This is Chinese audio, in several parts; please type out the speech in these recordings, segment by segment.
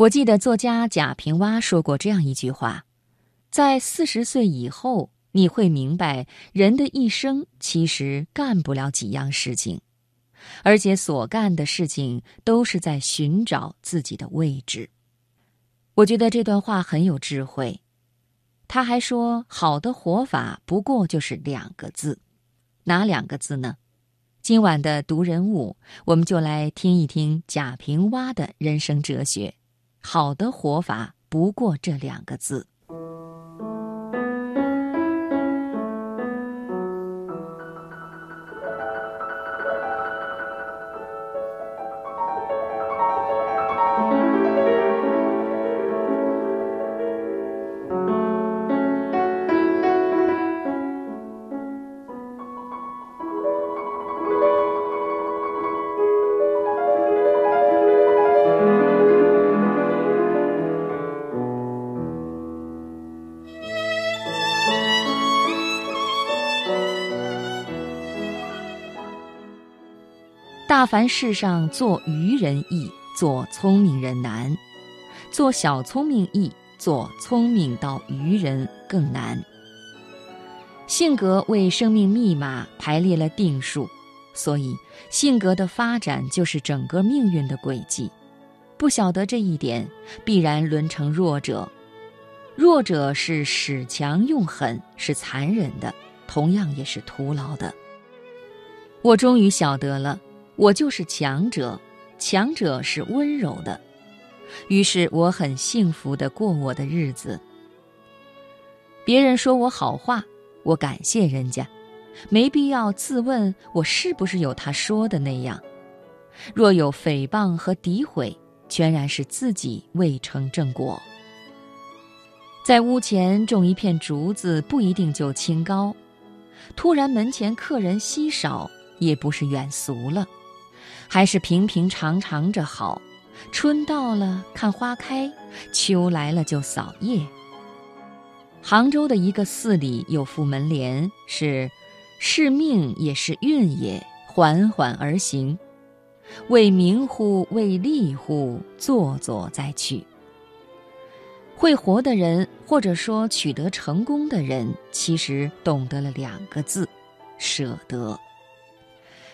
我记得作家贾平凹说过这样一句话：在四十岁以后，你会明白，人的一生其实干不了几样事情，而且所干的事情都是在寻找自己的位置。我觉得这段话很有智慧。他还说，好的活法不过就是两个字，哪两个字呢？今晚的读人物，我们就来听一听贾平凹的人生哲学。好的活法不过这两个字。大凡世上，做愚人易，做聪明人难；做小聪明易，做聪明到愚人更难。性格为生命密码排列了定数，所以性格的发展就是整个命运的轨迹。不晓得这一点，必然沦成弱者。弱者是使强用狠，是残忍的，同样也是徒劳的。我终于晓得了。我就是强者，强者是温柔的，于是我很幸福的过我的日子。别人说我好话，我感谢人家，没必要自问我是不是有他说的那样。若有诽谤和诋毁，全然是自己未成正果。在屋前种一片竹子，不一定就清高；突然门前客人稀少，也不是远俗了。还是平平常常着好，春到了看花开，秋来了就扫叶。杭州的一个寺里有副门联，是“是命也是运也，缓缓而行，为名乎？为利乎？做做再去。”会活的人，或者说取得成功的人，其实懂得了两个字：舍得。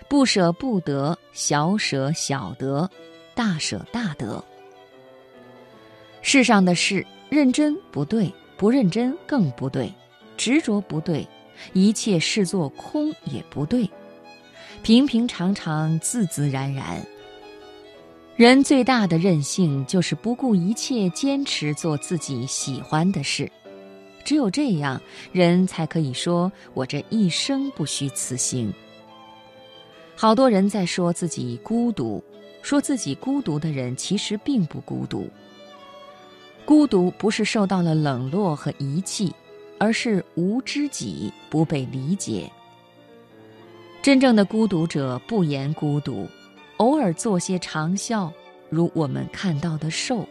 不舍不得，小舍小得，大舍大得。世上的事，认真不对，不认真更不对，执着不对，一切视作空也不对，平平常常，自自然然。人最大的任性，就是不顾一切坚持做自己喜欢的事。只有这样，人才可以说我这一生不虚此行。好多人在说自己孤独，说自己孤独的人其实并不孤独。孤独不是受到了冷落和遗弃，而是无知己，不被理解。真正的孤独者不言孤独，偶尔做些长啸，如我们看到的寿。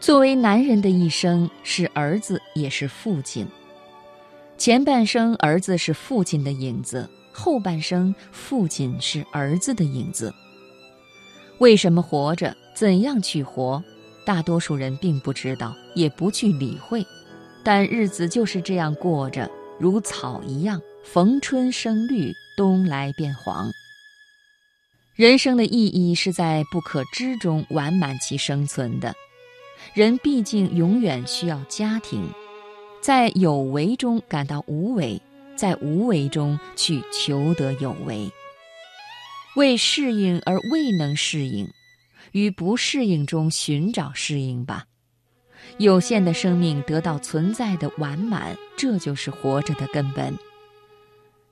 作为男人的一生是儿子也是父亲，前半生儿子是父亲的影子。后半生，父亲是儿子的影子。为什么活着？怎样去活？大多数人并不知道，也不去理会。但日子就是这样过着，如草一样，逢春生绿，冬来变黄。人生的意义是在不可知中完满其生存的。人毕竟永远需要家庭，在有为中感到无为。在无为中去求得有为，为适应而未能适应，于不适应中寻找适应吧。有限的生命得到存在的完满，这就是活着的根本。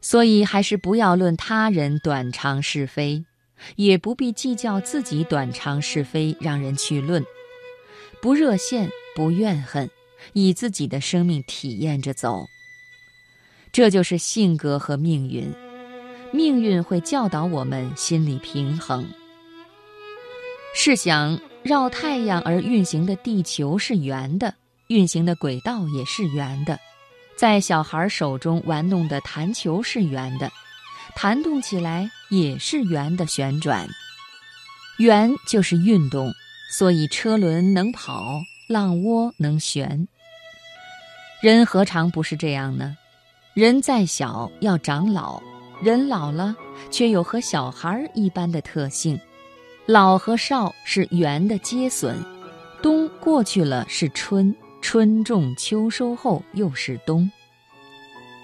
所以，还是不要论他人短长是非，也不必计较自己短长是非，让人去论。不热羡，不怨恨，以自己的生命体验着走。这就是性格和命运，命运会教导我们心理平衡。试想，绕太阳而运行的地球是圆的，运行的轨道也是圆的；在小孩手中玩弄的弹球是圆的，弹动起来也是圆的旋转。圆就是运动，所以车轮能跑，浪窝能旋。人何尝不是这样呢？人再小要长老，人老了却有和小孩一般的特性。老和少是圆的接损，冬过去了是春，春种秋收后又是冬。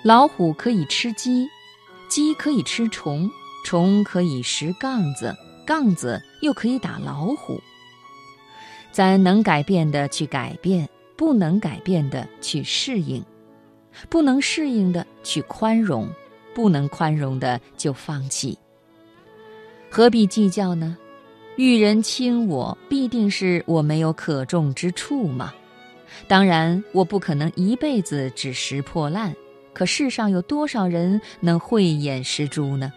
老虎可以吃鸡，鸡可以吃虫，虫可以食杠子，杠子又可以打老虎。咱能改变的去改变。不能改变的去适应，不能适应的去宽容，不能宽容的就放弃。何必计较呢？遇人亲我，必定是我没有可重之处嘛？当然，我不可能一辈子只拾破烂。可世上有多少人能慧眼识珠呢？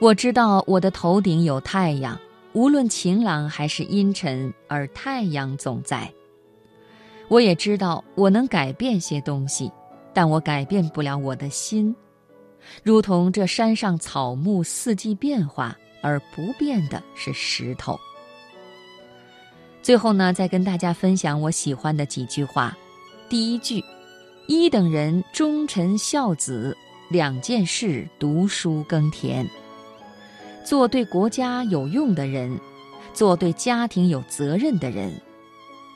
我知道我的头顶有太阳，无论晴朗还是阴沉，而太阳总在。我也知道我能改变些东西，但我改变不了我的心，如同这山上草木四季变化，而不变的是石头。最后呢，再跟大家分享我喜欢的几句话。第一句：一等人忠臣孝子，两件事读书耕田。做对国家有用的人，做对家庭有责任的人。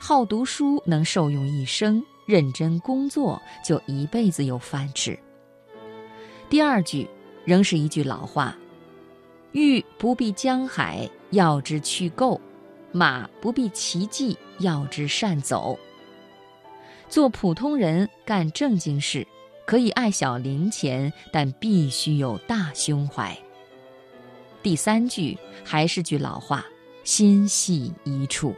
好读书能受用一生，认真工作就一辈子有饭吃。第二句仍是一句老话：“欲不避江海，要之去垢；马不避奇迹，要之善走。”做普通人干正经事，可以爱小零钱，但必须有大胸怀。第三句还是句老话：“心系一处。”